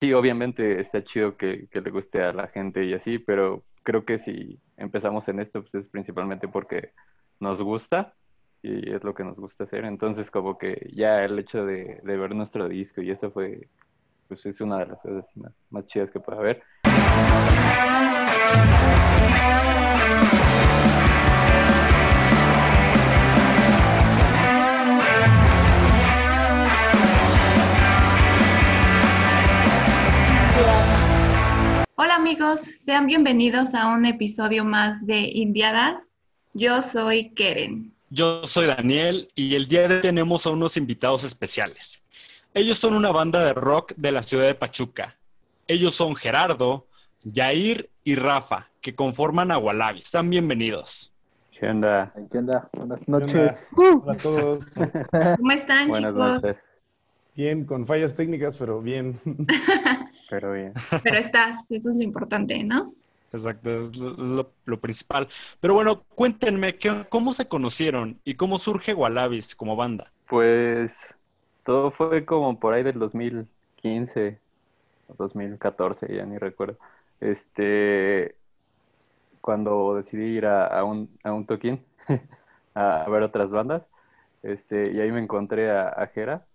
sí, obviamente está chido que, le guste a la gente y así, pero creo que si empezamos en esto, pues es principalmente porque nos gusta y es lo que nos gusta hacer. Entonces, como que ya el hecho de, de ver nuestro disco y eso fue, pues es una de las cosas más, más chidas que puede haber. Hola amigos, sean bienvenidos a un episodio más de Indiadas. Yo soy Keren. Yo soy Daniel y el día de hoy tenemos a unos invitados especiales. Ellos son una banda de rock de la ciudad de Pachuca. Ellos son Gerardo, Yair y Rafa, que conforman a Wallaby. Sean bienvenidos. ¿Qué onda? ¿Qué onda? Buenas ¿Qué onda? noches. Hola a todos. ¿Cómo están Buenas chicos? noches, Bien, con fallas técnicas, pero bien. pero bien. Pero estás, eso es lo importante, ¿no? Exacto, es lo, lo- lo principal. Pero bueno, cuéntenme, ¿qué- ¿cómo se conocieron y cómo surge Wallabies como banda? Pues todo fue como por ahí del 2015 o 2014, ya ni recuerdo. Este, cuando decidí ir a, a un, a un toquín a, a ver otras bandas, este, y ahí me encontré a, a Jera.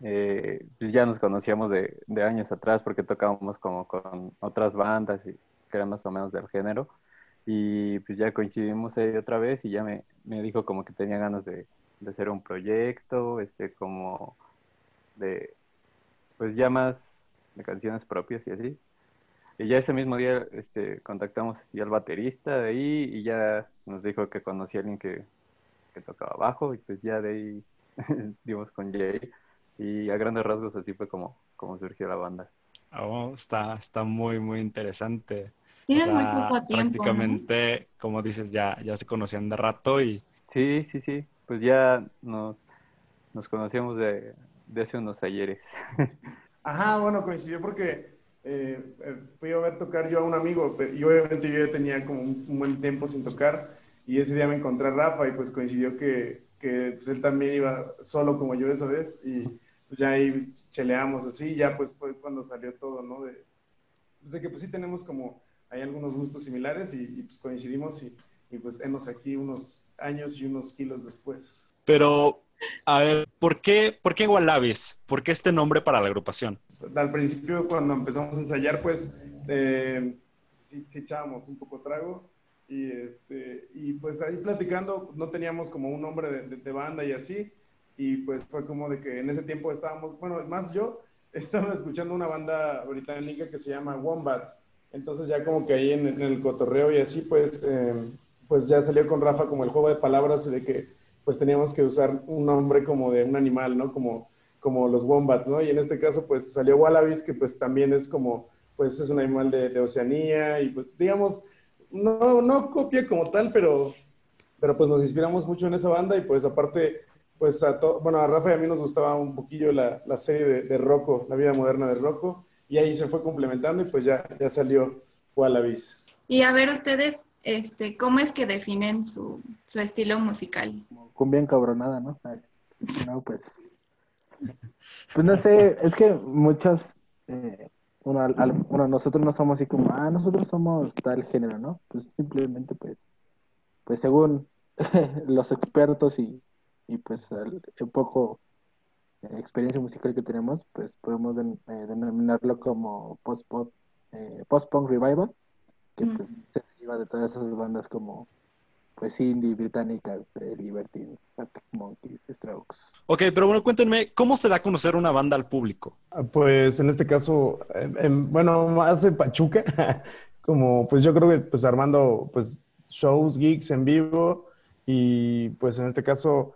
Eh, pues ya nos conocíamos de, años atrás porque tocábamos como con otras bandas y que eran más o menos del género. Y pues ya coincidimos ahí otra vez y ya me, me dijo como que tenía ganas de, de hacer un proyecto, este, como de, pues ya más de canciones propias y así. Y ya ese mismo día, este, contactamos ya al baterista de ahí y ya nos dijo que conocía a alguien que, que tocaba bajo y pues ya de ahí dimos con Jay y a grandes rasgos así fue como, como surgió la banda. Oh, está, está muy, muy interesante. O Tienen muy sea, poco tiempo. ¿no? prácticamente, como dices, ya, ya se conocían de rato y Sí, sí, sí, pues ya nos, nos conocíamos de, de hace unos ayeres. Ajá, bueno, coincidió porque eh, eh, fui a ver tocar yo a un amigo y obviamente yo ya tenía como un, un buen tiempo sin tocar y ese día me encontré a Rafa y pues coincidió que, que pues, él también iba solo como yo esa vez y pues ya ahí cheleamos así ya pues fue cuando salió todo, ¿no? De, pues, de que pues sí tenemos como, hay algunos gustos similares y, y, pues coincidimos y, y pues hemos aquí unos años y unos kilos después. Pero, a ver, ¿por qué, por qué Wallabies? ¿Por qué este nombre para la agrupación? al principio cuando empezamos a ensayar, pues eh, sí, sí echábamos un poco trago y, este, y pues ahí platicando no teníamos como un nombre de, de- de banda y así y pues fue como de que en ese tiempo estábamos, bueno, más yo estaba escuchando una banda británica que se llama Wombats, entonces ya como que ahí en, en el cotorreo y así pues, eh, pues ya salió con Rafa como el juego de palabras de que pues teníamos que usar un nombre como de un animal, ¿no? Como como los wombats, ¿no? Y en este caso, pues salió Wallabies, que pues también es como, pues es un animal de, de Oceanía y pues digamos, no, no copia como tal, pero, pero pues nos inspiramos mucho en esa banda y pues aparte, pues a to- bueno, a Rafa y a mí nos gustaba un poquillo la, la serie de, de Rocco, la vida moderna de Rocco, y ahí se fue complementando y pues ya, ya salió Wallabies. Y a ver ustedes, este, ¿cómo es que definen su, su estilo musical? Cumbia encabronada, ¿no? No, pues. Pues no sé, es que muchos, eh, uno, al- al- bueno, nosotros no somos así como, ah, nosotros somos tal género, ¿no? Pues simplemente, pues, pues según los expertos y, y pues el, poco eh, experiencia musical que tenemos, pues podemos den- eh, denominarlo como post-pop, eh, post-punk revival, que Mm. pues se deriva de todas esas bandas como pues indie británicas, eh, Libertines, Arctic Monkeys, Strokes. Ok, pero bueno, cuéntenme, ¿cómo se da a conocer una banda al público? Ah, Pues en este caso, en- en- bueno, más de Pachuca, como pues yo creo que pues armando pues shows, gigs en vivo y pues en este caso,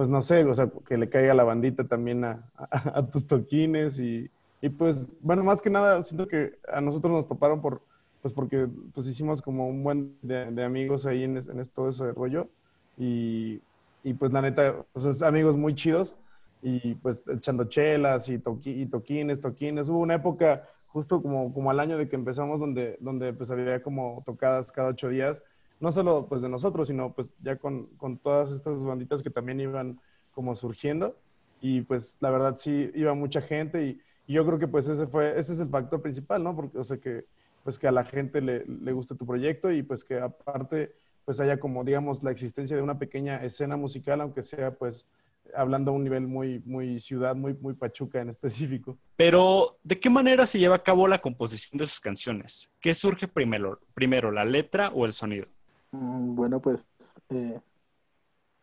pues no sé, o sea, que le caiga la bandita también a, a- tus toquines y, y, pues bueno, más que nada siento que a nosotros nos toparon por, pues porque pues hicimos como un buen de, amigos ahí en, en todo ese rollo y, y pues la neta, o sea, amigos muy chidos y pues echando chelas y, toqui- y toquines, toquines. Hubo una época justo como, como al año de que empezamos donde, donde pues había como tocadas cada ocho días, no solo pues de nosotros, sino pues ya con, con todas estas banditas que también iban como surgiendo y pues la verdad sí iba mucha gente y, Y yo creo que pues ese fue, ese es el factor principal, ¿no? Porque, o sea, que pues que a la gente le, le guste tu proyecto y pues que aparte pues haya como, digamos, la existencia de una pequeña escena musical, aunque sea pues hablando a un nivel muy, muy ciudad, muy, muy pachuca en específico. Pero, ¿de qué manera se lleva a cabo la composición de sus canciones? ¿Qué surge primero, primero la letra o el sonido? Mm, Bueno, pues, eh,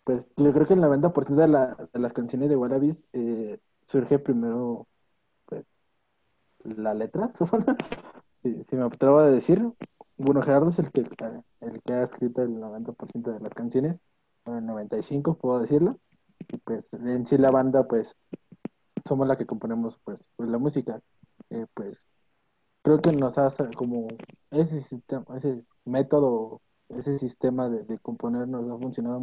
pues yo creo que el 90% de, la- de las canciones de Wallabies eh, surge primero, pues, la letra, supongo. Si, si me atrevo a decir, bueno, Gerardo es el que, el que ha escrito el 90% de las canciones, o el 95% puedo decirlo, y pues en sí la banda, pues, somos la que componemos, pues, pues la música, Eh, pues, creo que nos hace como ese sistema, ese método ese sistema de, de componer nos ha funcionado.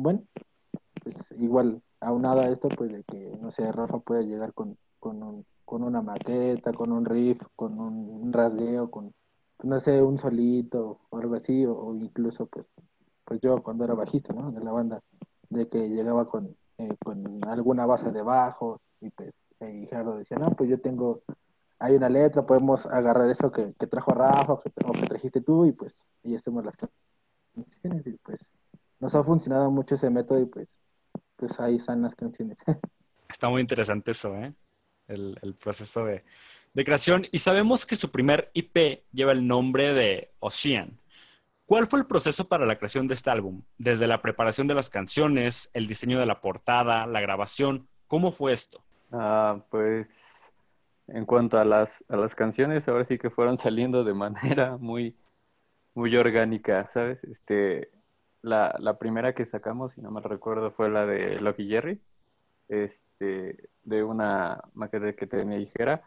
Pues igual, aunado a esto, pues de que, no sé, Rafa puede llegar con, con, un- con una maqueta, con un riff, con un, rasgueo, con, no sé, un solito o algo así, o, incluso, pues, pues yo cuando era bajista, ¿no? De la banda, de que llegaba con, eh, con alguna base de bajo y pues, y Gerardo decía, no, pues yo tengo, hay una letra, podemos agarrar eso que, que trajo Rafa o que, o que trajiste tú y pues, y hacemos las canciones y pues nos ha funcionado mucho ese método y pues pues ahí están las canciones. Está muy interesante eso, ¿eh? El, el proceso de, de creación. Y sabemos que su primer IP lleva el nombre de Ocean. ¿Cuál fue el proceso para la creación de este álbum? Desde la preparación de las canciones, el diseño de la portada, la grabación. ¿Cómo fue esto? Ah, pues en cuanto a las, a las canciones, ahora sí que fueron saliendo de manera muy, muy orgánica, ¿sabes? Este, la, la primera que sacamos, si no me recuerdo, fue la de Lucky Jerry, este, de una maqueta que tenía ligera.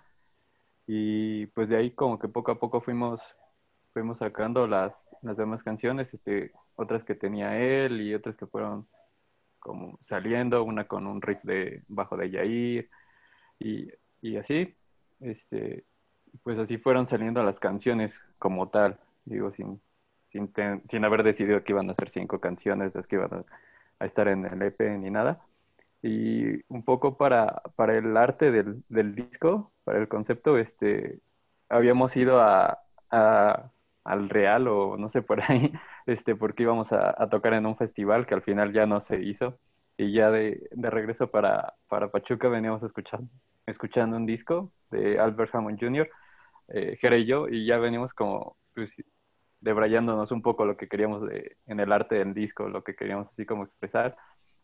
Y pues de ahí como que poco a poco fuimos, fuimos sacando las, las demás canciones, este, otras que tenía él y otras que fueron como saliendo, una con un riff de bajo de Yair y, y así, este, pues así fueron saliendo las canciones como tal, digo, sin, sin, sin haber decidido que iban a ser cinco canciones las que iban a, estar en el EP ni nada. Y un poco para, para el arte del, del disco, para el concepto, este, habíamos ido a, a- al Real o no sé por ahí, este, porque íbamos a, tocar en un festival que al final ya no se hizo. Y ya de, de regreso para, para Pachuca veníamos escuchando, escuchando un disco de Albert Hammond Jr., eh, Jera y yo, y ya venimos como pues, debrayándonos un poco lo que queríamos de- en el arte del disco, lo que queríamos así como expresar.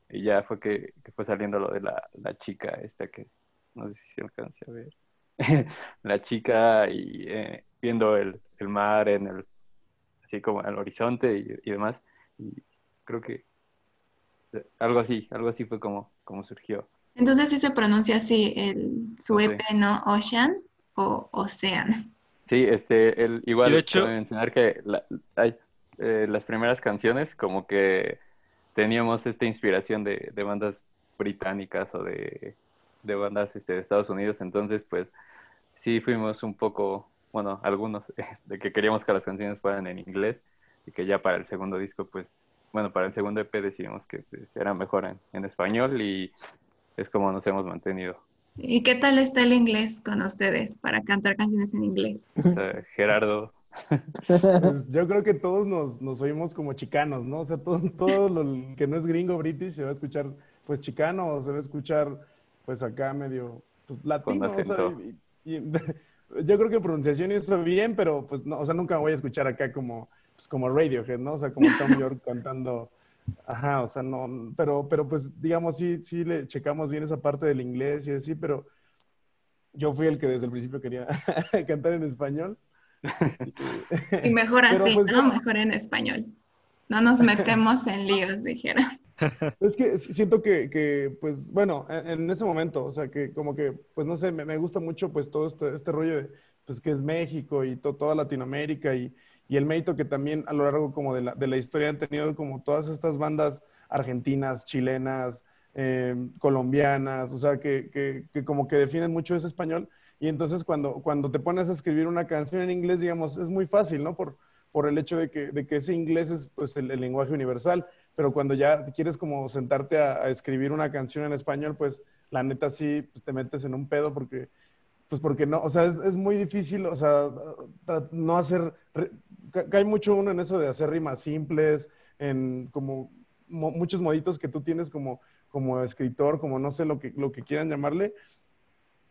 Y ya fue que, que fue saliendo lo de la, la chica esta que no sé si se alcanza a ver. la chica y eh, viendo el, el mar en el así como en el horizonte y, y demás. Y creo que algo así, algo así fue como, como surgió. Entonces sí se pronuncia así el, su Sí. EP, ¿no? Ocean o Ocean. Sí, este, el, igual de hecho- mencionar que la- hay, eh, las primeras canciones como que teníamos esta inspiración de, de bandas británicas o de, de bandas este, de Estados Unidos, entonces pues sí fuimos un poco, bueno, algunos, de que queríamos que las canciones fueran en inglés y que ya para el segundo disco pues, bueno, para el segundo EP decidimos que pues, era mejor en, en español y es como nos hemos mantenido. ¿Y qué tal está el inglés con ustedes para cantar canciones en inglés? Sea, Gerardo Pues yo creo que todos nos, nos oímos como chicanos, ¿no? O sea, todo, todo lo que no es gringo british se va a escuchar pues chicano o se va a escuchar pues acá medio pues latino. o sea, y- y- yo creo que en pronunciación hizo bien, pero pues no, o sea, nunca voy a escuchar acá como, pues, como Radiohead, ¿no? O sea, como Tom York cantando. Ajá, o sea, no, pero, pero pues digamos, sí, sí le checamos bien esa parte del inglés y así, pero yo fui el que desde el principio quería cantar en español. Y mejor así, pues, ¿no? no. Mejor en español. No nos metemos en líos, dijera. Es que siento que, pues, bueno, en, en ese momento, o sea, que como que, pues, no sé, me, gusta mucho, pues, todo este, rollo de, pues, que es México y to- toda Latinoamérica y, el mérito que también a lo largo como de la, historia han tenido como todas estas bandas argentinas, chilenas, eh, colombianas, o sea, que, como que definen mucho ese español. Y entonces cuando, cuando te pones a escribir una canción en inglés, digamos, es muy fácil, ¿no? Por, el hecho de que, de que ese inglés es pues el lenguaje universal, pero cuando ya quieres como sentarte a, escribir una canción en español, pues la neta sí pues, te metes en un pedo porque pues porque no, o sea, es, muy difícil, o sea, no hacer, cae mucho uno en eso de hacer rimas simples, en como mo- muchos moditos que tú tienes como, como escritor, como no sé lo que, lo que quieran llamarle.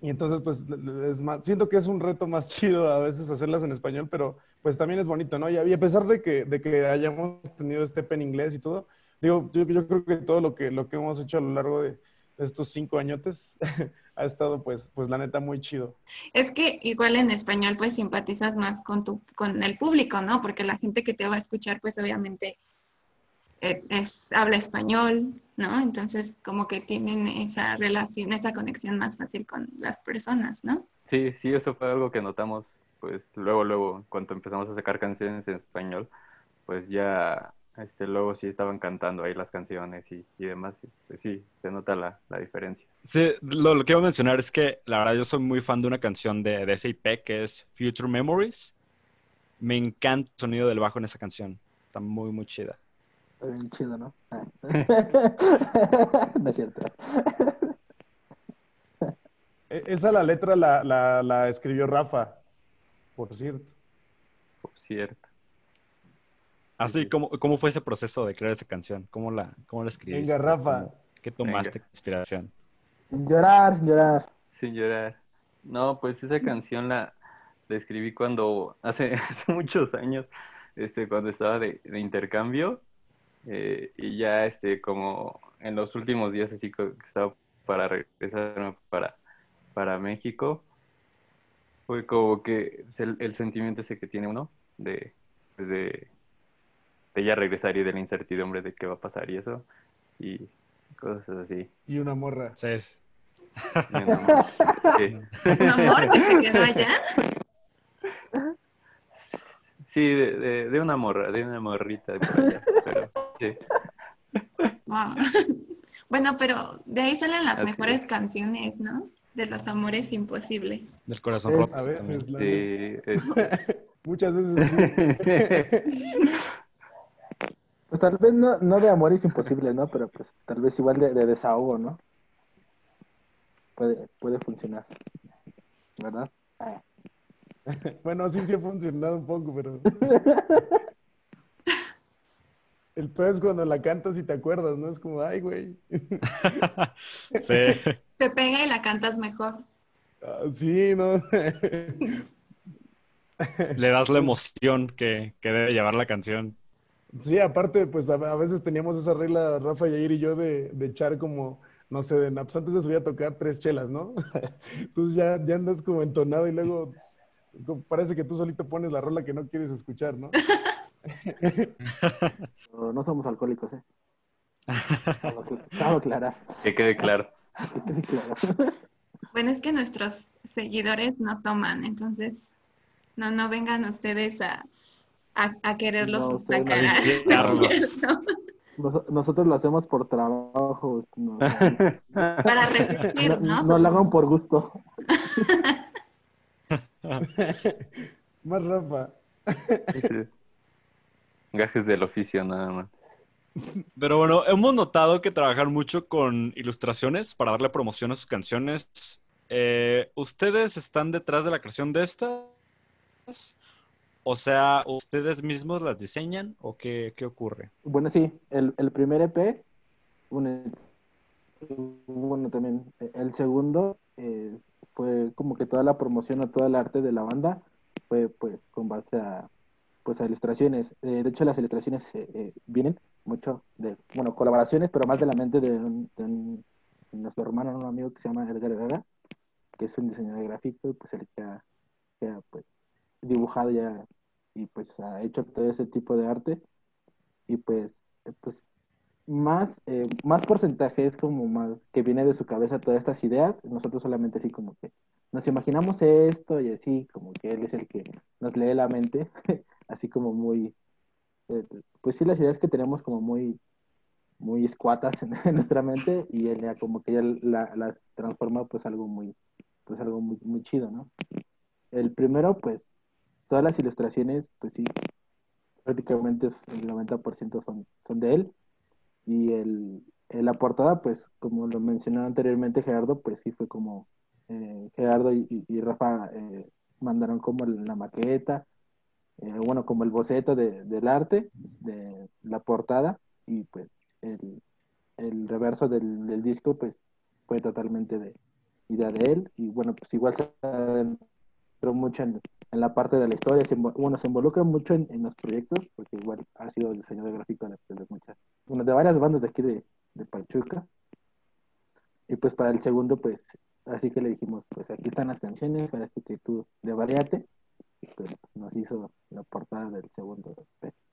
Y entonces, pues, es más, siento que es un reto más chido a veces hacerlas en español, pero pues también es bonito, ¿no? Y a, pesar de que, de que hayamos tenido este pen inglés y todo, digo, yo, yo creo que todo lo que, lo que hemos hecho a lo largo de estos cinco añotes ha estado, pues, pues la neta, muy chido. Es que igual en español pues simpatizas más con tu, con el público, ¿no? Porque la gente que te va a escuchar pues obviamente es, habla español, ¿no? Entonces como que tienen esa relación, esa conexión más fácil con las personas, ¿no? Sí, sí, eso fue algo que notamos, pues luego, luego, cuando empezamos a sacar canciones en español, pues ya, este, luego sí estaban cantando ahí las canciones y, y demás, pues sí, se nota la, la diferencia. Sí, lo, lo que iba a mencionar es que la verdad yo soy muy fan de una canción de, de SAP que es Future Memories. Me encanta el sonido del bajo en esa canción. Está muy, muy chida. Está bien chido, ¿no? Ah. no es cierto. E- Esa la letra la, la, la escribió Rafa, por cierto. Por cierto. Así, ¿cómo, ¿cómo fue ese proceso de crear esa canción? ¿Cómo la, cómo la escribiste? Venga, Rafa. ¿Cómo- ¿Qué tomaste Venga. como inspiración? Sin llorar, sin llorar. Sin llorar. No, pues esa canción la, la escribí cuando, hace, hace muchos años, este, cuando estaba de, de intercambio, eh, y ya este, como en los últimos días así que estaba para regresar para, para México, fue como que el, el sentimiento ese que tiene uno de, pues, de, de ya regresar y de la incertidumbre de qué va a pasar y eso, y cosas así. Y una morra. Sí, es- Y sí. Un amor que se quedó allá. Sí, de, de, de una morra, de una morrita. por allá, pero, sí. Wow. Bueno, pero de ahí salen las Así mejores es. canciones, ¿no? De los amores imposibles. del corazón roto. A veces, la- Sí, es- muchas veces sí. Pues tal vez no, no de amores imposibles, ¿no? Pero pues tal vez igual de, de desahogo, ¿no? Puede, puede funcionar. ¿Verdad? Bueno, sí, sí ha funcionado un poco, pero. El peor es cuando la cantas y te acuerdas, ¿no? Es como, ay, güey. Sí. Te pega y la cantas mejor. Ah, Sí, ¿no? Le das la emoción que, que debe llevar la canción. Sí, aparte, pues a, a veces teníamos esa regla, Rafa, Yair y yo, de, de echar como, no sé, de, pues antes de subir a tocar tres chelas, ¿no? Entonces ya, ya andas como entonado y luego parece que tú solito pones la rola que no quieres escuchar, ¿no? No somos alcohólicos, ¿eh? Aclarar. que quede claro. Que quede claro. Bueno, es que nuestros seguidores no toman, entonces no, no vengan ustedes a, a, a quererlos No, no sacar. Nos- nosotros lo hacemos por trabajo. No, Para resistir, no, ¿no? no lo hagan por gusto. Más Rafa. Sí. Gajes del oficio nada más. Pero bueno, hemos notado que trabajan mucho con ilustraciones para darle promoción a sus canciones. Eh, ¿Ustedes están detrás de la creación de estas? O sea, ¿ustedes mismos las diseñan o qué, qué ocurre? Bueno, sí, el, el primer EP, bueno, bueno, también eh, el segundo eh, fue como que toda la promoción o todo el arte de la banda fue pues con base a pues a ilustraciones. Eh, de hecho, las ilustraciones eh, eh, vienen mucho de, bueno, colaboraciones, pero más de la mente de, un- de un- de nuestro hermano, un amigo que se llama Edgar Herrera, que es un diseñador gráfico y pues el que ha, que ha, pues dibujado ya y pues ha hecho todo ese tipo de arte y pues, eh, pues más, eh, más porcentaje es como más que viene de su cabeza todas estas ideas, nosotros solamente así como que nos imaginamos esto y así como que él es el que nos lee la mente, así como muy, eh, pues sí las ideas que tenemos como muy, muy escuatas en, nuestra mente y él ya como que ya la- las transforma pues algo muy, pues algo muy, muy chido, ¿no? El primero pues todas las ilustraciones pues sí, prácticamente el 90% son, son de él y el, la portada, pues como lo mencionó anteriormente Gerardo, pues sí fue como eh, Gerardo y, y Rafa eh, mandaron como la maqueta, eh, bueno, como el boceto de, del arte, de la portada, y pues el, el reverso del, del, disco, pues fue totalmente de idea de él, y bueno, pues igual se adentró mucho en, en, la parte de la historia, se, bueno, se involucra mucho en, en, los proyectos, porque igual ha sido diseñador gráfico de, muchas, bueno, de varias bandas de aquí de, de Pachuca, y pues para el segundo, pues así que le dijimos, pues aquí están las canciones, así que tú de variate, pues nos hizo la portada del segundo.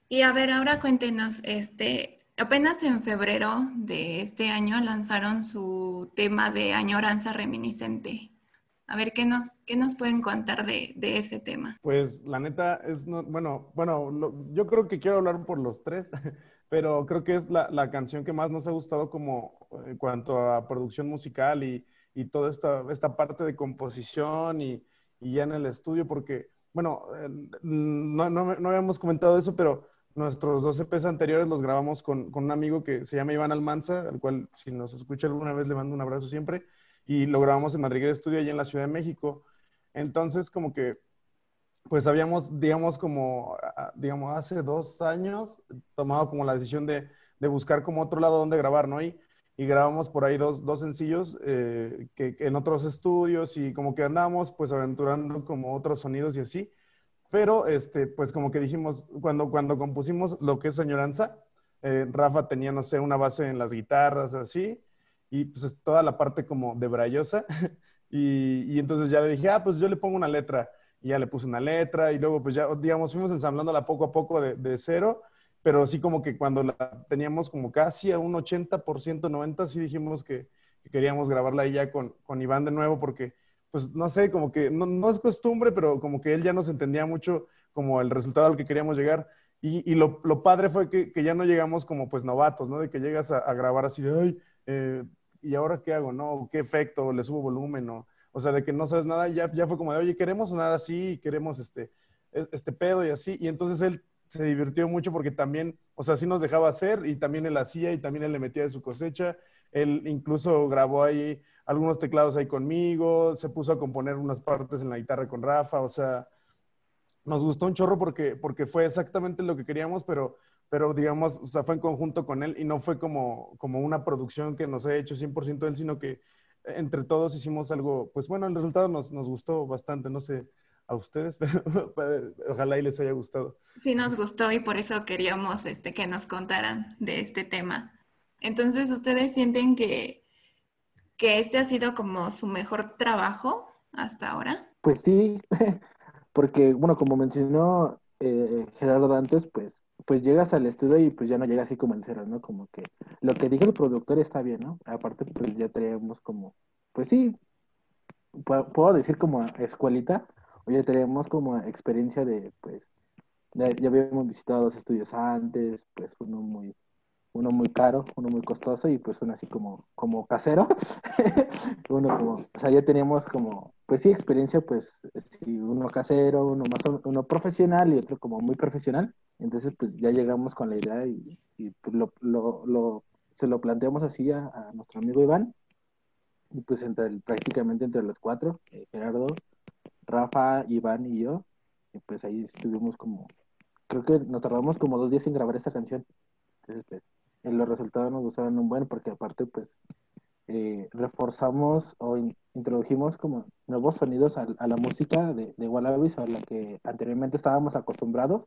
Y a ver, ahora cuéntenos, este, apenas en febrero de este año lanzaron su tema de añoranza reminiscente. A ver, ¿qué nos, qué nos pueden contar de, de ese tema? Pues la neta es, no, bueno, bueno, lo, yo creo que quiero hablar por los tres, pero creo que es la, la, canción que más nos ha gustado como en cuanto a producción musical y, y toda esta, esta parte de composición y, y ya en el estudio, porque bueno, no, no, no, habíamos comentado eso, pero nuestros dos EPs anteriores los grabamos con, con, un amigo que se llama Iván Almanza, al cual si nos escucha alguna vez le mando un abrazo siempre, y lo grabamos en Madrid Estudio, allá en la Ciudad de México. Entonces, como que, pues habíamos, digamos, como, digamos, hace dos años tomado como la decisión de, de buscar como otro lado donde grabar, ¿no? Y y grabamos por ahí dos, dos sencillos eh, que, que, en otros estudios y como que andamos pues aventurando como otros sonidos y así. Pero este, pues como que dijimos, cuando, cuando compusimos lo que es Señoranza, eh, Rafa tenía, no sé, una base en las guitarras así y pues toda la parte como de brayosa. y, y entonces ya le dije, ah, pues yo le pongo una letra. Y ya le puse una letra y luego pues ya, digamos, fuimos ensamblándola poco a poco de, de cero pero sí como que cuando la teníamos como casi a un 80%, 90%, sí dijimos que, que queríamos grabarla ahí ya con, con, Iván de nuevo porque, pues no sé, como que no, no, es costumbre, pero como que él ya nos entendía mucho como el resultado al que queríamos llegar. Y, y lo, lo, padre fue que, que, ya no llegamos como pues novatos, ¿no? De que llegas a, a grabar así de, ay, eh, ¿y ahora qué hago? ¿No? ¿Qué efecto? ¿Le subo volumen? ¿no? O sea, de que no sabes nada, ya, ya fue como de, oye, queremos sonar así, queremos este, este pedo y así. Y entonces él se divirtió mucho porque también, o sea, sí nos dejaba hacer y también él hacía y también él le metía de su cosecha. Él incluso grabó ahí algunos teclados ahí conmigo, se puso a componer unas partes en la guitarra con Rafa, o sea, nos gustó un chorro porque, porque fue exactamente lo que queríamos, pero, pero digamos, o sea, fue en conjunto con él y no fue como, como una producción que nos ha hecho 100% él, sino que entre todos hicimos algo, pues bueno, el resultado nos, nos gustó bastante, no sé, a ustedes, pero ojalá y les haya gustado. Sí, nos gustó y por eso queríamos este, que nos contaran de este tema. Entonces, ¿ustedes sienten que, que este ha sido como su mejor trabajo hasta ahora? Pues sí, porque, bueno, como mencionó eh, Gerardo antes, pues, pues llegas al estudio y pues ya no llega así como en cero, ¿no? Como que lo que diga el productor está bien, ¿no? Aparte, pues ya traemos como, pues sí, puedo decir como escuelita, ya tenemos como experiencia de, pues, ya, habíamos visitado dos estudios antes, pues uno muy, uno muy caro, uno muy costoso y pues uno así como, como casero. uno como, o sea, ya teníamos como, pues sí, experiencia, pues, uno casero, uno más, uno profesional y otro como muy profesional. Entonces, pues ya llegamos con la idea y, pues, lo, lo, lo, se lo planteamos así a, nuestro amigo Iván. Y pues entre prácticamente entre los cuatro, eh, Gerardo, Rafa, Iván y yo, y pues ahí estuvimos como, creo que nos tardamos como dos días en grabar esta canción. Entonces, pues, los resultados nos gustaron un buen, porque aparte, pues, eh, reforzamos o in, introdujimos como nuevos sonidos a, a la música de, de Wallabies, a la que anteriormente estábamos acostumbrados,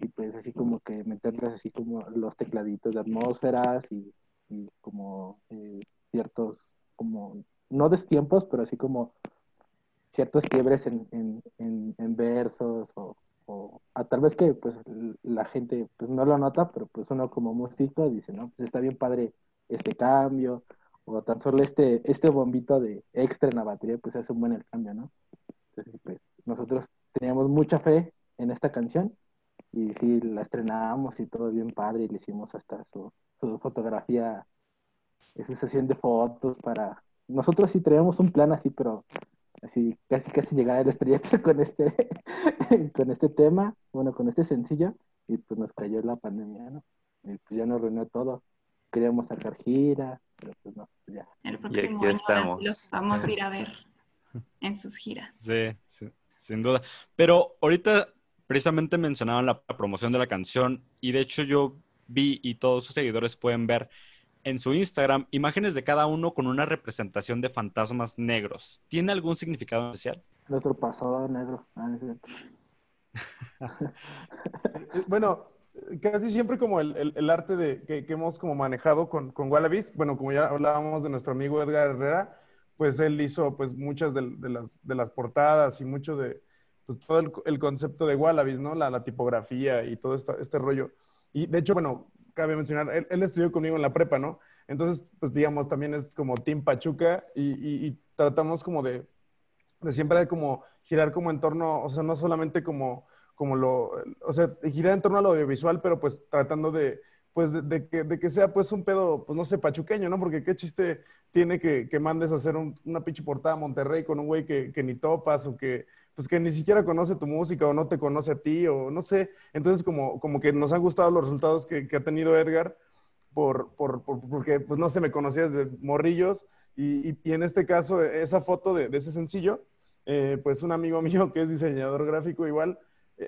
y pues así como que meterles así como los tecladitos de atmósferas y, y como eh, ciertos, como, no destiempos, pero así como ciertos quiebres en, en, en, versos o, o, a tal vez que pues la gente pues no lo nota, pero pues uno como músico dice, no, pues está bien padre este cambio o tan solo este, este bombito de extra en la batería pues hace un buen cambio, ¿no? Entonces pues nosotros teníamos mucha fe en esta canción y sí, la estrenábamos y todo bien padre y le hicimos hasta su, su fotografía, su sesión de fotos para... Nosotros sí traíamos un plan así, pero así casi casi llegar al estrellato con este con este tema, bueno, con este sencillo y pues nos cayó la pandemia, ¿no? Y pues ya nos reunió todo. Queríamos sacar gira, pero pues no, ya. El próximo año ahora estamos. sí los vamos a ir a ver en sus giras. Sí, sí, sin duda. Pero ahorita precisamente mencionaban la, la promoción de la canción y de hecho yo vi y todos sus seguidores pueden ver en su Instagram imágenes de cada uno con una representación de fantasmas negros. ¿Tiene algún significado especial? Nuestro pasado negro. Ah, Bueno, casi siempre como el, el- el arte de, que, que hemos como manejado con, con Wallabies, bueno, como ya hablábamos de nuestro amigo Edgar Herrera, pues él hizo pues muchas de, las, de las portadas y mucho de pues, todo el, concepto de Wallabies, ¿no? La, tipografía y todo este rollo. Y de hecho, bueno, cabe mencionar, él, él estudió conmigo en la prepa, ¿no? Entonces, pues digamos, también es como Team Pachuca y, y- tratamos como de, de siempre como girar como en torno, o sea, no solamente como, como lo, o sea, girar en torno a lo audiovisual, pero pues tratando de, pues de, de que, de que sea pues un pedo, pues no sé, pachuqueño, ¿no? Porque qué chiste tiene que, que mandes a hacer un- una pinche portada a Monterrey con un güey que, que ni topas o que, pues que ni siquiera conoce tu música o no te conoce a ti o no sé. Entonces como, como que nos han gustado los resultados que, ha tenido Edgar por, por, por- porque pues no se me conocía desde morrillos y, y- en este caso esa foto de, de ese sencillo, eh, pues un amigo mío que es diseñador gráfico igual,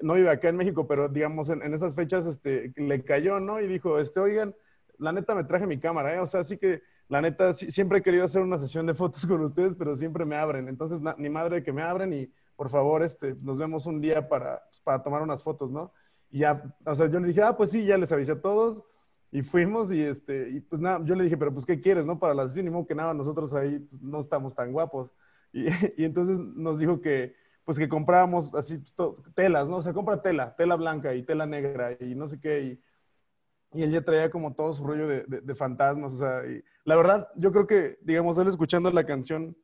no vive acá en México, pero digamos en, en esas fechas este, le cayó, ¿no? Y dijo, este, oigan, la neta me traje mi cámara, ¿eh? O sea, así que la neta siempre he querido hacer una sesión de fotos con ustedes, pero siempre me abren. Entonces, na- ni madre que me abren y por favor, este, nos vemos un día para, pues, para tomar unas fotos, ¿no? Y ya, o sea, yo le dije, ah, pues sí, ya les avisé a todos. Y fuimos y este, y pues nada, yo le dije, pero pues, ¿qué quieres, no? Para la sesión, ni modo que nada, nosotros ahí pues, no estamos tan guapos. Y, y entonces nos dijo que, pues que comprábamos así pues, telas, ¿no? O sea, compra tela, tela blanca y tela negra y no sé qué. Y, y él ya traía como todo su rollo de, de- de fantasmas, o sea, y la verdad, yo creo que, digamos, él escuchando la canción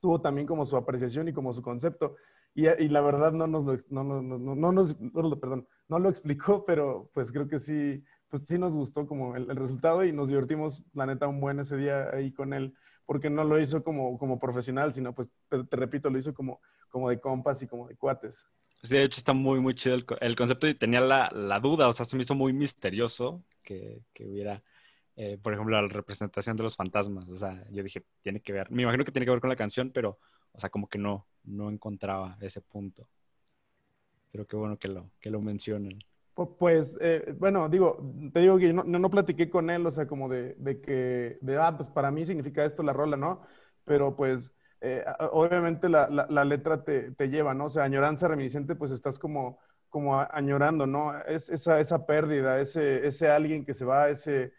tuvo también como su apreciación y como su concepto. Y, y la verdad no nos lo, no, no, no, no, perdón, no lo explicó, pero pues creo que sí, pues sí nos gustó como el, el resultado y nos divertimos, la neta, un buen ese día ahí con él, porque no lo hizo como, como profesional, sino pues, te, repito, lo hizo como, como de compas y como de cuates. Sí, de hecho está muy, muy chido el concepto y tenía la, la duda, o sea, se me hizo muy misterioso que, que hubiera, eh, por ejemplo, la representación de los fantasmas. O sea, yo dije, tiene que ver, me imagino que tiene que ver con la canción, pero, o sea, como que no, no encontraba ese punto. Pero qué bueno que lo, que lo mencionen. Pu- Pues, eh, bueno, digo, te digo que no, no, no platiqué con él, o sea, como de, de que, de, ah, pues para mí significa esto la rola, ¿no? Pero pues, eh, obviamente la, la, la letra te, te lleva, ¿no? O sea, añoranza reminiscente, pues estás como, como añorando, ¿no? Es esa, esa pérdida, ese, ese alguien que se va, ese,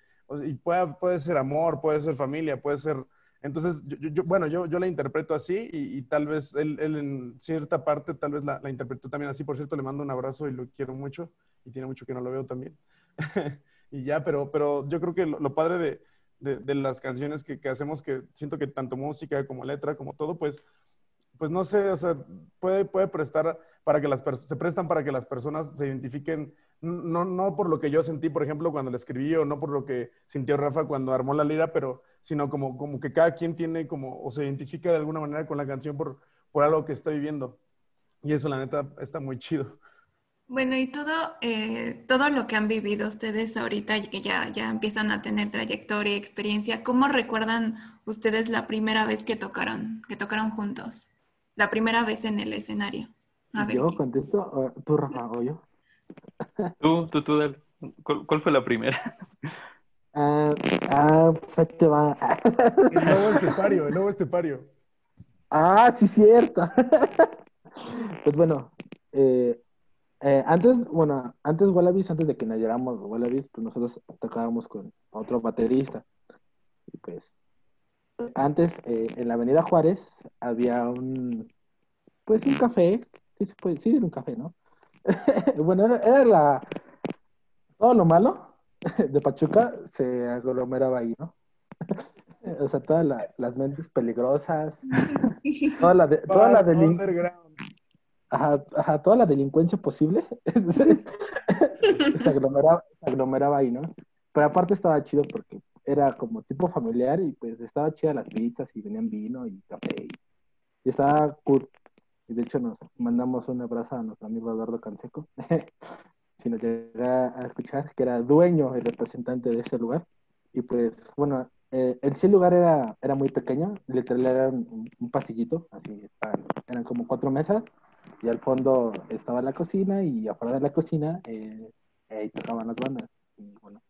y puede, puede ser amor, puede ser familia, puede ser... Entonces, yo, yo- bueno, yo, yo la interpreto así y, y tal vez él, él en cierta parte tal vez la, la interpretó también así. Por cierto, le mando un abrazo y lo quiero mucho y tiene mucho que no lo veo también. y ya, pero, pero yo creo que lo, lo padre de, de, de las canciones que, que hacemos, que siento que tanto música como letra, como todo, pues, pues no sé, o sea, puede, puede prestar para que las se prestan para que las personas se identifiquen, no, no por lo que yo sentí, por ejemplo, cuando la escribí, o no por lo que sintió Rafa cuando armó la lira, pero sino como, como que cada quien tiene como, o se identifica de alguna manera con la canción por, por algo que está viviendo. Y eso, la neta, está muy chido. Bueno, y todo, eh, todo lo que han vivido ustedes ahorita, que ya, ya empiezan a tener trayectoria y experiencia, ¿cómo recuerdan ustedes la primera vez que tocaron, que tocaron juntos? La primera vez en el escenario. A ver, Yo ¿qué? contesto, tú, Rafa, o yo. Tú, tú, tú, dale. ¿Cuál, cuál fue la primera? Ah, ah, pues ahí te va. El nuevo estepario, el nuevo estepario. Ah, sí, cierto. Pues bueno, eh, eh, antes, bueno, antes Wallabies, antes de que naciéramos Wallabies, pues nosotros tocábamos con otro baterista. Y pues, antes, eh, en la Avenida Juárez, había un, pues un café, sí se puede, sí era un café, ¿no? Bueno, era, era la, todo lo malo de Pachuca se aglomeraba ahí, ¿no? O sea, todas la- las mentes peligrosas, toda la, de- toda la delin- Underground. ajá, ajá, toda la delincuencia posible se, aglomeraba, se aglomeraba ahí, ¿no? Pero aparte estaba chido porque era como tipo familiar y pues estaba chida las pizzas y venían vino y café y, y estaba cool. Y de hecho nos mandamos un abrazo a nuestro amigo Eduardo Canseco, si nos llega a escuchar, que era dueño y representante de ese lugar. Y pues, bueno, eh, el sí lugar era, era muy pequeño, literal era un, un pasillito, así, estaban- eran como cuatro mesas, y al fondo estaba la cocina, y afuera de la cocina, eh, ahí tocaban las bandas. Y bueno,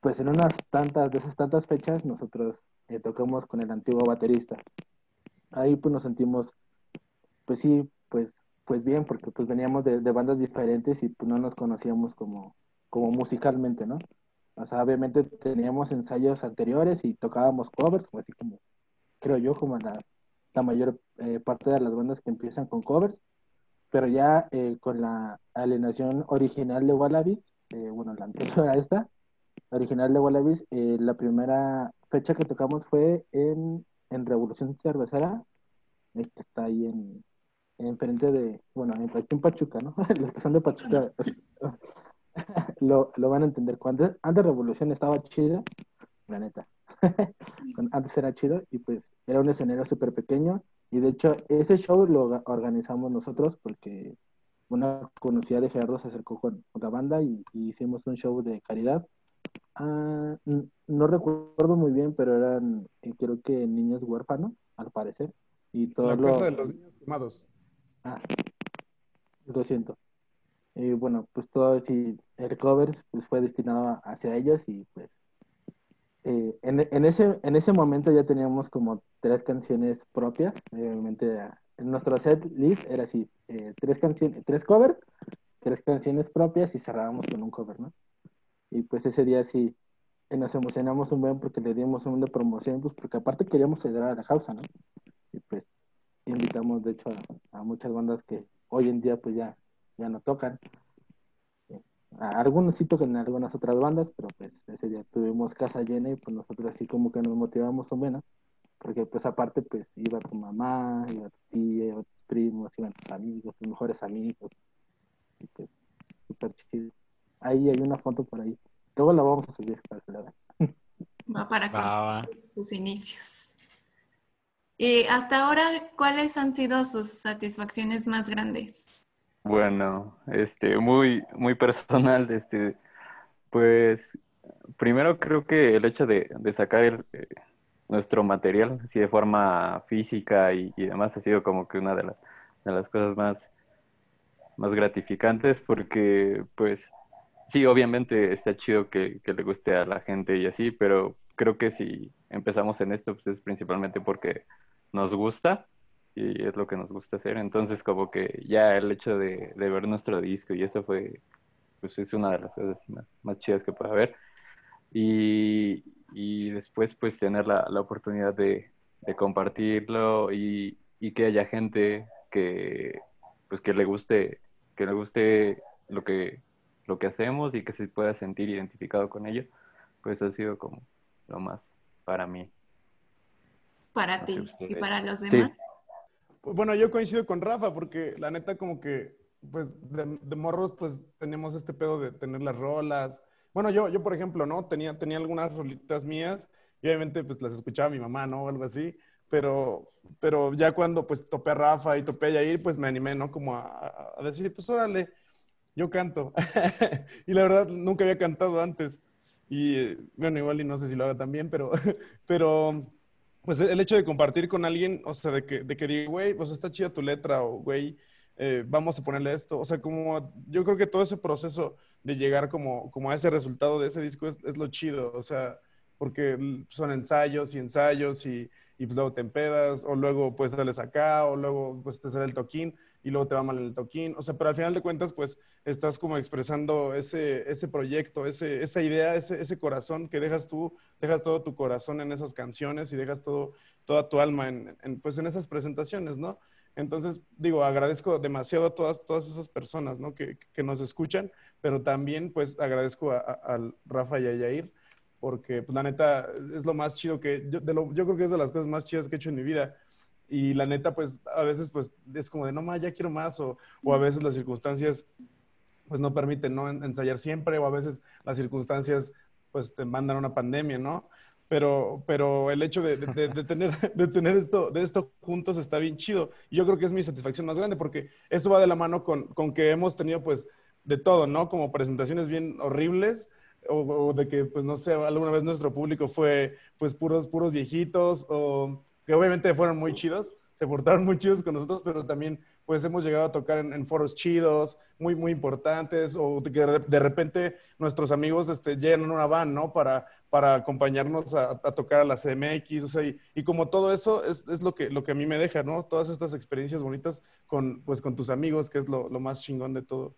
pues en unas tantas, de esas tantas fechas, nosotros eh, tocamos con el antiguo baterista. Ahí pues nos sentimos, pues sí, pues, pues bien, porque pues veníamos de, de bandas diferentes y pues no nos conocíamos como, como musicalmente, ¿no? O sea, obviamente teníamos ensayos anteriores y tocábamos covers, como así como, creo yo, como la, la mayor eh, parte de las bandas que empiezan con covers, pero ya eh, con la alineación original de Wallabies, eh, bueno, la anterior a esta, original de Wallabies, eh, la primera fecha que tocamos fue en, en Revolución Cervecera, eh, que está ahí en, en frente de, bueno, en, aquí en Pachuca, ¿no? Los que son de Pachuca lo, lo van a entender. Cuando antes Revolución estaba chida, la neta. Antes era chido y pues era un escenario súper pequeño. Y de hecho, ese show lo orga- organizamos nosotros porque una conocida de Gerardo se acercó con otra banda y, y hicimos un show de caridad. Ah, no recuerdo muy bien, pero eran, eh, creo que niños huérfanos, al parecer. Y todo La lo... de los niños quemados. Ah, lo siento. Y bueno, pues todo sí, el cover pues fue destinado hacia ellos y pues eh, en, en ese, en ese momento ya teníamos como tres canciones propias. Obviamente en nuestro set list era así, eh, tres canciones, tres covers, tres canciones propias y cerrábamos con un cover, ¿no? Y pues ese día sí eh, nos emocionamos un buen porque le dimos un de promoción, pues porque aparte queríamos ayudar a la causa, ¿no? Y pues invitamos de hecho a, a muchas bandas que hoy en día pues ya, ya no tocan. A algunos sí tocan en algunas otras bandas, pero pues ese día tuvimos casa llena y pues nosotros así como que nos motivamos un menos, porque pues aparte pues iba tu mamá, iba tu tía, iba tus primos, iban tus amigos, tus mejores amigos, y pues súper chido. Ahí hay una foto por ahí. Luego la vamos a subir para que la vean. Va para Va, contar va. sus, sus inicios. Y hasta ahora, ¿cuáles han sido sus satisfacciones más grandes? Bueno, este, muy, muy personal, este, pues, primero creo que el hecho de, sacar el, eh, nuestro material así de forma física y, y demás ha sido como que una de las, de las cosas más, más gratificantes porque, pues, sí, obviamente está chido que, que le guste a la gente y así, pero creo que si empezamos en esto, pues es principalmente porque nos gusta y es lo que nos gusta hacer. Entonces, como que ya el hecho de, de ver nuestro disco y eso fue, pues es una de las cosas más, chidas que puede haber. Y, y después, pues tener la, la oportunidad de, de compartirlo y, y que haya gente que, pues que le guste, que le guste lo que, lo que hacemos y que se pueda sentir identificado con ello, pues ha sido como lo más para mí. Para No ti y para los Sí. demás. Pues, Bueno, yo coincido con Rafa porque la neta como que, pues, de, de morros, pues, teníamos este pedo de tener las rolas. Bueno, yo, yo, por ejemplo, ¿no? Tenía, tenía algunas rolitas mías y obviamente, pues, las escuchaba mi mamá, ¿no? O algo así. Pero, pero ya cuando, pues, topé a Rafa y topé a Yair, pues, me animé, ¿no? Como a, a- a decir, pues, órale, yo canto. y la verdad, nunca había cantado antes. Y, eh, bueno, igual y no sé si lo haga también, pero, pero pues el hecho de compartir con alguien, o sea, de que, de que diga, güey, pues está chida tu letra, o güey, eh, vamos a ponerle esto. O sea, como yo creo que todo ese proceso de llegar como, como a ese resultado de ese disco es, es lo chido, o sea, porque son ensayos y ensayos y, y pues luego te empedas, o luego pues sales acá, o luego pues te sale el toquín y luego te va mal en el toquín. O sea, pero al final de cuentas, pues estás como expresando ese, ese proyecto, ese, esa idea, ese, ese corazón que dejas tú, dejas todo tu corazón en esas canciones y dejas todo, toda tu alma en, en, pues en esas presentaciones, ¿no? Entonces, digo, agradezco demasiado a todas, todas esas personas, ¿no? Que, que nos escuchan, pero también, pues, agradezco a, a, a Rafa y a Yair, porque, pues, la neta, es lo más chido que, yo, de lo, yo creo que es de las cosas más chidas que he hecho en mi vida. Y la neta, pues, a veces, pues, es como de, no, más, ya quiero más, o, o a veces las circunstancias, pues, no permiten, ¿no? Ensayar siempre, o a veces las circunstancias, pues, te mandan una pandemia, ¿no? Pero, pero el hecho de, de, de, tener, de tener esto, de esto juntos está bien chido. Y yo creo que es mi satisfacción más grande porque eso va de la mano con, con que hemos tenido pues de todo, ¿no? Como presentaciones bien horribles, o, o de que, pues no sé, alguna vez nuestro público fue pues puros, puros viejitos o que obviamente fueron muy chidos, se portaron muy chidos con nosotros, pero también pues hemos llegado a tocar en, en foros chidos, muy, muy importantes, o de que de de repente nuestros amigos este, llenan una van, ¿no? Para, para acompañarnos a, a tocar a la CMX, o sea, y, y como todo eso es, es, lo, que, lo que a mí me deja, ¿no? Todas estas experiencias bonitas con, pues, con tus amigos, que es lo, lo más chingón de todo.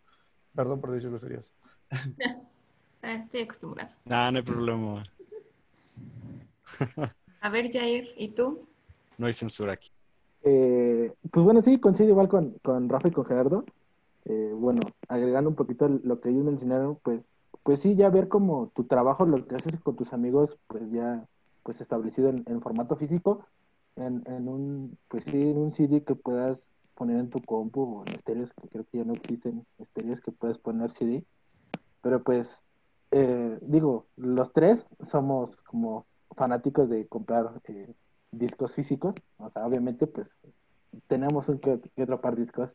Perdón por decir groserías. Ah, Estoy acostumbrada. Nah, no hay problema. A ver, Jair, ¿y tú? No hay censura aquí. Eh, pues bueno, sí, coincido igual con, con Rafa y con Gerardo. Eh, bueno, agregando un poquito lo que ellos mencionaron, pues, pues sí, ya ver como tu trabajo, lo que haces con tus amigos, pues ya pues establecido en, en formato físico, en, en un, pues sí, en un CD que puedas poner en tu compu o en estéreos, que creo que ya no existen estéreos que puedes poner CD. Pero pues, eh, digo, los tres somos como fanáticos de comprar eh, discos físicos. O sea, obviamente, pues tenemos un que, que otro par de discos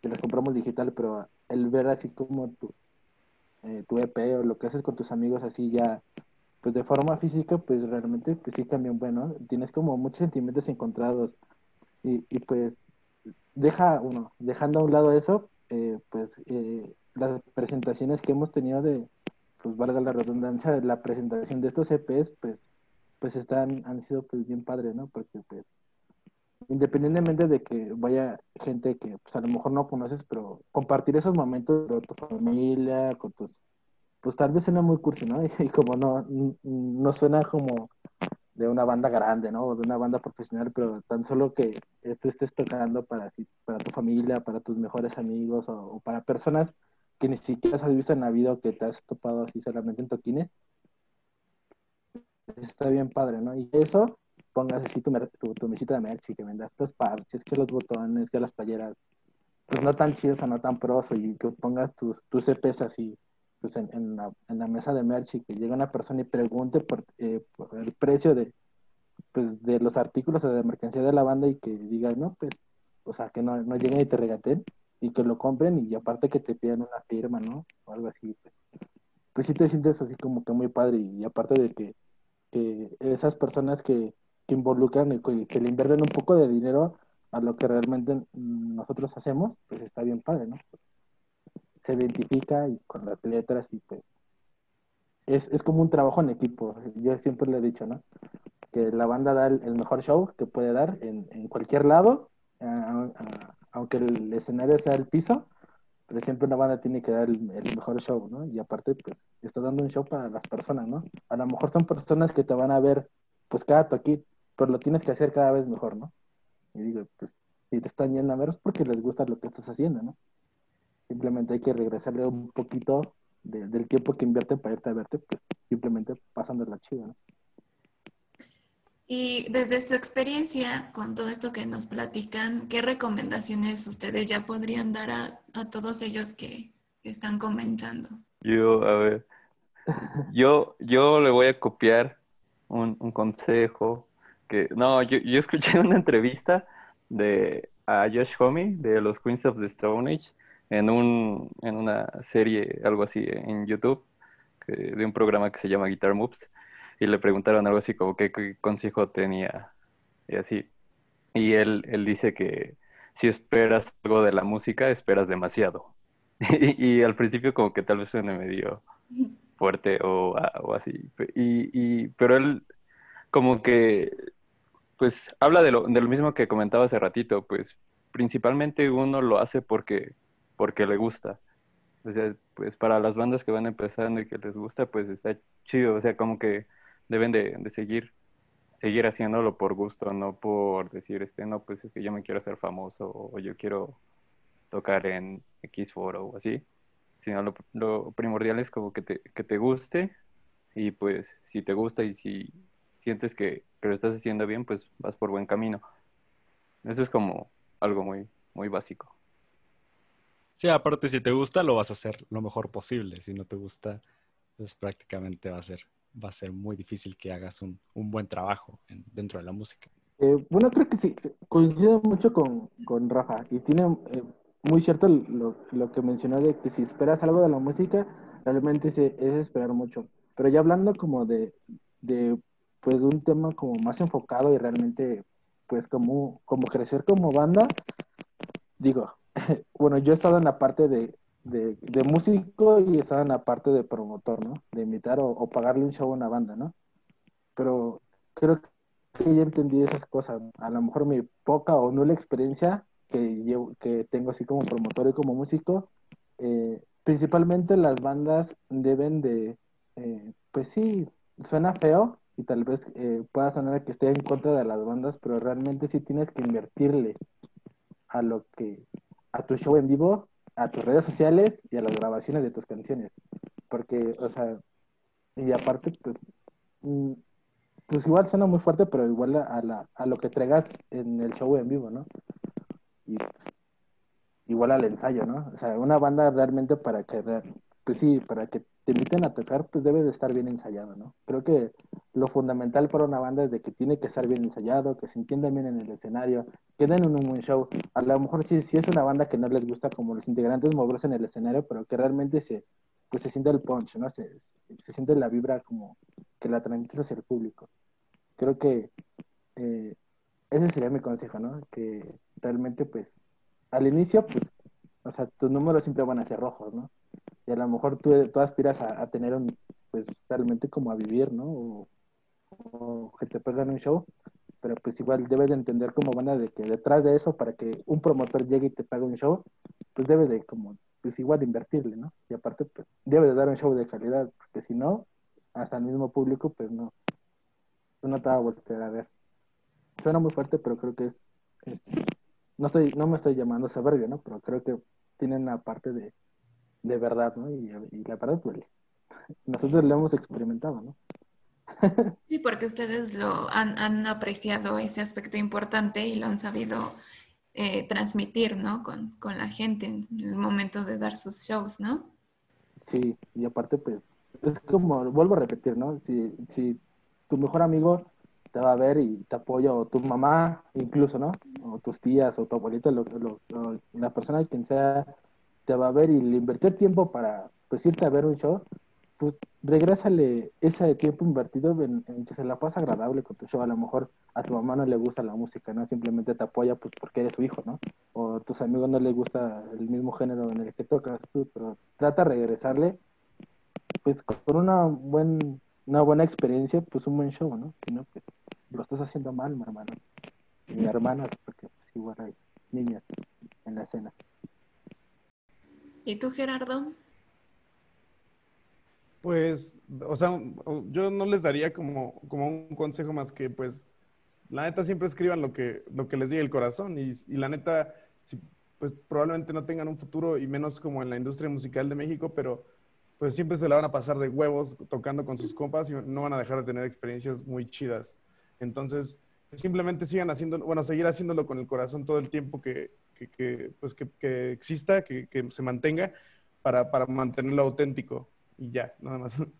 que los compramos digital, pero el ver así como tu, eh, tu EP o lo que haces con tus amigos así ya, pues de forma física, pues realmente, pues sí también bueno, tienes como muchos sentimientos encontrados y, y pues deja uno, dejando a un lado eso, eh, pues eh, las presentaciones que hemos tenido de, pues valga la redundancia, la presentación de estos EPs, pues, pues están, han sido pues bien padres, ¿no? Porque pues, independientemente de que vaya gente que pues a lo mejor no conoces, pero compartir esos momentos con tu familia, con tus, pues tal vez suena muy cursi, ¿no? Y, como no, no suena como de una banda grande, ¿no? O de una banda profesional, pero tan solo que tú estés tocando para, para tu familia, para tus mejores amigos o, para personas que ni siquiera has visto en la vida o que te has topado así solamente en toquines, está bien padre, ¿no? Y eso, pongas así tu, tu, tu mesita de merch y que vendas los parches, que los botones, que las playeras, pues no tan chidos no tan pros, y que pongas tus, tus EPs así, pues en, en, la, en la mesa de merch y que llegue una persona y pregunte por, eh, por el precio de, pues, de los artículos o de mercancía de la banda y que diga, no, pues, o sea, que no, no lleguen y te regaten y que lo compren y aparte que te pidan una firma, ¿no? O algo así. Pues, pues sí te sientes así como que muy padre y, aparte de que, que esas personas que, que involucran y que, le invierten un poco de dinero a lo que realmente nosotros hacemos, pues está bien padre, ¿no? Se identifica y con las letras y pues es, es como un trabajo en equipo. Yo siempre le he dicho, ¿no? Que la banda da el, mejor show que puede dar en, en cualquier lado, aunque el escenario sea el piso, pero siempre una banda tiene que dar el, mejor show, ¿no? Y aparte, pues, está dando un show para las personas, ¿no? A lo mejor son personas que te van a ver, pues, cada toquín, pero lo tienes que hacer cada vez mejor, ¿no? Y digo, pues, si te están yendo a ver es porque les gusta lo que estás haciendo, ¿no? Simplemente hay que regresarle un poquito de, del tiempo que invierten para irte a verte, pues, simplemente pasando la chida, ¿no? Y desde su experiencia con todo esto que nos platican, ¿qué recomendaciones ustedes ya podrían dar a, a todos ellos que, que, están comentando? Yo, a ver, yo, yo le voy a copiar un, un consejo que, no, yo, yo, escuché una entrevista de a Josh Homme de los Queens of the Stone Age en, un, en una serie, algo así, en YouTube, que, de un programa que se llama Guitar Moves y le preguntaron algo así como qué, qué consejo tenía y así. Y él, él dice que si esperas algo de la música, esperas demasiado. y, y, al principio como que tal vez suene medio fuerte o, o así. Y, y, pero él como que, pues, habla de lo, de lo mismo que comentaba hace ratito, pues, principalmente uno lo hace porque, porque le gusta. O sea, pues para las bandas que van empezando y que les gusta, pues está chido. O sea, como que deben de, seguir seguir haciéndolo por gusto, no por decir, este, no, pues es que yo me quiero hacer famoso o yo quiero tocar en X foro o así, sino lo, lo primordial es como que te, que te guste y pues si te gusta y si sientes que, que, lo estás haciendo bien, pues vas por buen camino. Eso es como algo muy, muy básico. Sí, aparte si te gusta lo vas a hacer lo mejor posible, si no te gusta, pues prácticamente va a ser va a ser muy difícil que hagas un, un buen trabajo en, dentro de la música. Eh, bueno, creo que sí, coincido mucho con, con Rafa y tiene eh, muy cierto lo, lo que mencionó de que si esperas algo de la música, realmente es, es esperar mucho. Pero ya hablando como de, de, pues, un tema como más enfocado y realmente, pues, como, como crecer como banda, digo, bueno, yo he estado en la parte de, de, de músico y he estado en la parte de promotor, ¿no? De invitar o, o pagarle un show a una banda, ¿no? Pero creo que ya entendí esas cosas. A lo mejor mi poca o nula experiencia que, llevo, que tengo así como promotor y como músico, eh, principalmente las bandas deben de, eh, pues sí, suena feo y tal vez eh, pueda sonar que esté en contra de las bandas, pero realmente sí tienes que invertirle a lo que, a tu show en vivo, a tus redes sociales y a las grabaciones de tus canciones. Porque, o sea, y aparte, pues, mm, pues igual suena muy fuerte, pero igual a, la, a lo que traigas en el show en vivo, ¿no? Y pues, igual al ensayo, ¿no? O sea, una banda realmente para que, pues sí, para que te inviten a tocar, pues debe de estar bien ensayado, ¿no? Creo que lo fundamental para una banda es de que tiene que estar bien ensayado, que se entiendan bien en el escenario, que den un buen show. A lo mejor sí, sí es una banda que no les gusta como los integrantes moverse en el escenario, pero que realmente se, pues se siente el punch, ¿no? Se, se siente la vibra como que la transmites hacia el público. Creo que eh, ese sería mi consejo, ¿no? Que realmente, pues, al inicio, pues, o sea, tus números siempre van a ser rojos, ¿no? Y a lo mejor tú, tú aspiras a, tener un, pues, realmente como a vivir, ¿no? O, que te pegan un show, pero pues igual debes de entender como banda de que detrás de eso, para que un promotor llegue y te pague un show, pues debe de como, pues igual invertirle, ¿no? Y aparte, pues, debe de dar un show de calidad, porque si no, hasta el mismo público, pues no, no te va a volver a ver. Suena muy fuerte, pero creo que es, no estoy, no me estoy llamando soberbio, ¿no? Pero creo que tienen una parte de, de verdad, ¿no? Y, y, la verdad duele. Nosotros lo hemos experimentado, ¿no? Sí, porque ustedes lo han, han apreciado ese aspecto importante y lo han sabido eh, transmitir, ¿no? Con, con, la gente en el momento de dar sus shows, ¿no? Sí, y aparte, pues, es como, vuelvo a repetir, ¿no? Si, si tu mejor amigo te va a ver y te apoya, o tu mamá incluso, ¿no? O tus tías, o tu abuelita, lo, lo, lo, la persona quien sea, te va a ver y le invertir tiempo para, pues, irte a ver un show, pues, regrésale ese tiempo invertido en, que se la pasa agradable con tu show. A lo mejor a tu mamá no le gusta la música, ¿no? Simplemente te apoya pues, porque eres su hijo, ¿no? O a tus amigos no les gusta el mismo género en el que tocas tú, pero trata de regresarle, pues, con una buen una buena experiencia, pues un buen show, ¿no? No, pues lo estás haciendo mal, mi hermano. Mi hermana, porque pues igual hay niñas en la escena. ¿Y tú, Gerardo? Pues, o sea, yo no les daría como, como un consejo más que, pues, la neta siempre escriban lo que, lo que les diga el corazón y, y la neta, si, pues probablemente no tengan un futuro y menos como en la industria musical de México, pero pues siempre se la van a pasar de huevos tocando con sus compas y no van a dejar de tener experiencias muy chidas. Entonces, simplemente sigan haciendo, bueno, seguir haciéndolo con el corazón todo el tiempo que, que, que pues que, que, exista, que, que se mantenga para, para mantenerlo auténtico y ya, nada más.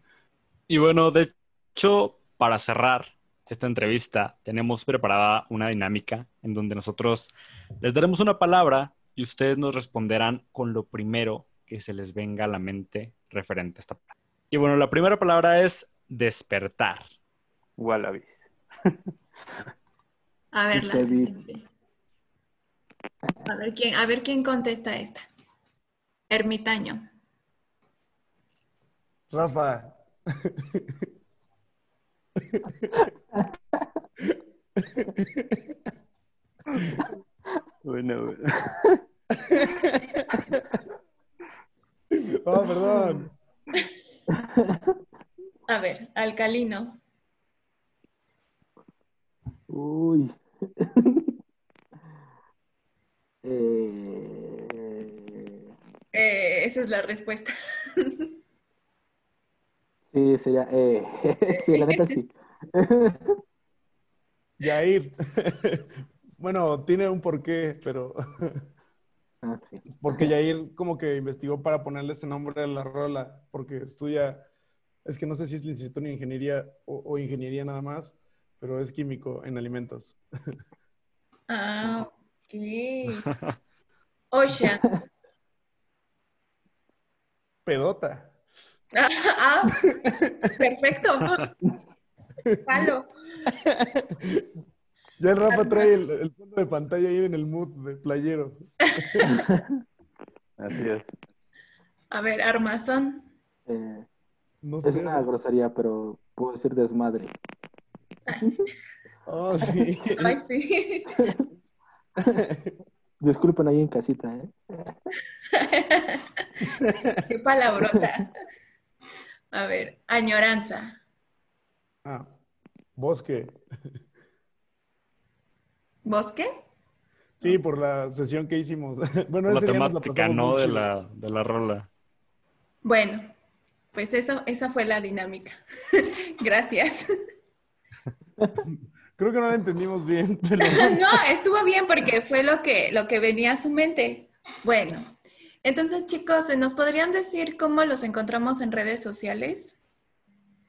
Y bueno, de hecho, para cerrar esta entrevista, tenemos preparada una dinámica en donde nosotros les daremos una palabra y ustedes nos responderán con lo primero que se les venga a la mente referente a esta palabra. Y bueno, la primera palabra es despertar. Wallabies. a ver, la siguiente. A ver quién, a ver quién contesta esta. Ermitaño. Rafa. bueno, bueno. Oh, perdón. A ver, alcalino. Uy. Eh... Eh, esa es la respuesta. sí, sería. Eh... sí, la neta sí. Yair. bueno, tiene un porqué, pero. Ah, sí. Porque Yair como que investigó para ponerle ese nombre a la rola, porque estudia, es que no sé si es licenciatura en ingeniería o, o ingeniería nada más, pero es químico en alimentos. Ah, ok. Ocean. Pedota. ah, perfecto. Palo. Ya el Rafa trae el, el fondo de pantalla ahí en el mood de playero. Así es. A ver, armazón. Eh, No es sé. una grosería, pero puedo decir desmadre. Oh, sí. Ay, sí. Disculpen ahí en casita, ¿eh? Qué palabrota. A ver, añoranza. Ah, bosque. ¿Bosque? Sí, por la sesión que hicimos. Bueno, la ese día nos la temática, pasamos ¿no? De la, de la rola. Bueno, pues eso, esa fue la dinámica. Gracias. Creo que no la entendimos bien, pero No, estuvo bien porque fue lo que, lo que venía a su mente. Bueno, entonces chicos, ¿nos podrían decir cómo los encontramos en redes sociales?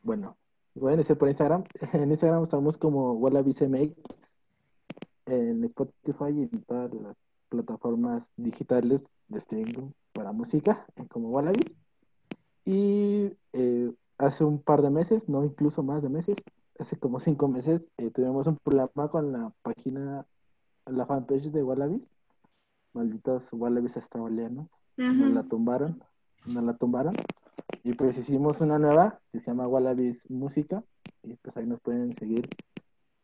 Bueno, a iniciar por Instagram. En Instagram estamos como WallabiesMX. En Spotify y en todas las plataformas digitales de streaming para música, como Wallabies. Y eh, hace un par de meses, no incluso más de meses, hace como cinco meses, eh, tuvimos un problema con la página, la fanpage de Wallabies. Malditos Wallabies australianos. Nos la tumbaron, nos la tumbaron. Y pues hicimos una nueva que se llama Wallabies Música. Y pues ahí nos pueden seguir.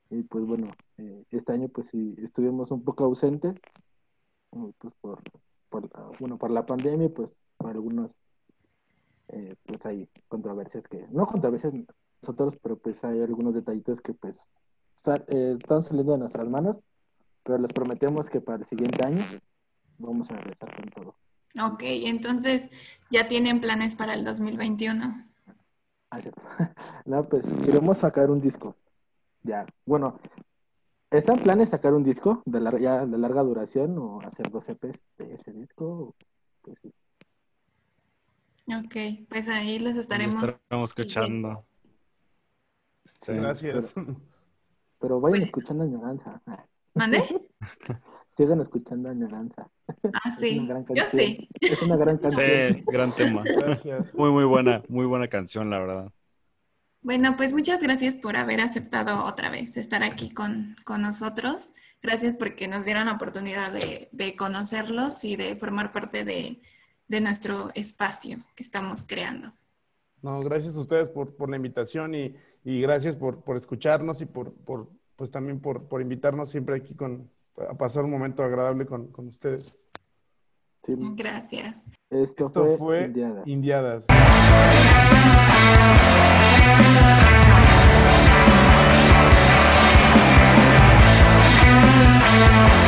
Y pues bueno, eh, este año pues sí estuvimos un poco ausentes. Pues por, por la- bueno, por la pandemia, pues por algunos, eh, pues hay controversias que, no controversias nosotros, pero pues hay algunos detallitos que pues sal- eh, están saliendo de nuestras manos. Pero les prometemos que para el siguiente año vamos a regresar con todo. Ok, entonces ya tienen planes para el 2021. Ah. No, pues queremos sacar un disco. Ya, bueno, ¿está en planes sacar un disco de, lar- ya de larga duración o hacer dos EPs de ese disco? Pues sí. Ok, pues ahí les Lo estaremos. estaremos escuchando. Sí. gracias. Pero vayan Bueno. escuchando Añoranza. ¿Mande? Sigan escuchando Añoranza. Ah, sí. Yo sí. Es una gran canción. Sí, gran tema. Gracias. Muy, muy buena, muy buena canción, la verdad. Bueno, pues muchas gracias por haber aceptado otra vez estar aquí con, con nosotros. Gracias porque nos dieron la oportunidad de, de conocerlos y de formar parte de, de nuestro espacio que estamos creando. No, gracias a ustedes por, por la invitación y, y gracias por, por escucharnos y por, por pues también por, por invitarnos siempre aquí con, a pasar un momento agradable con, con ustedes. Sí, Gracias. esto, Esto fue, fue Indiada. Indiadas. Thank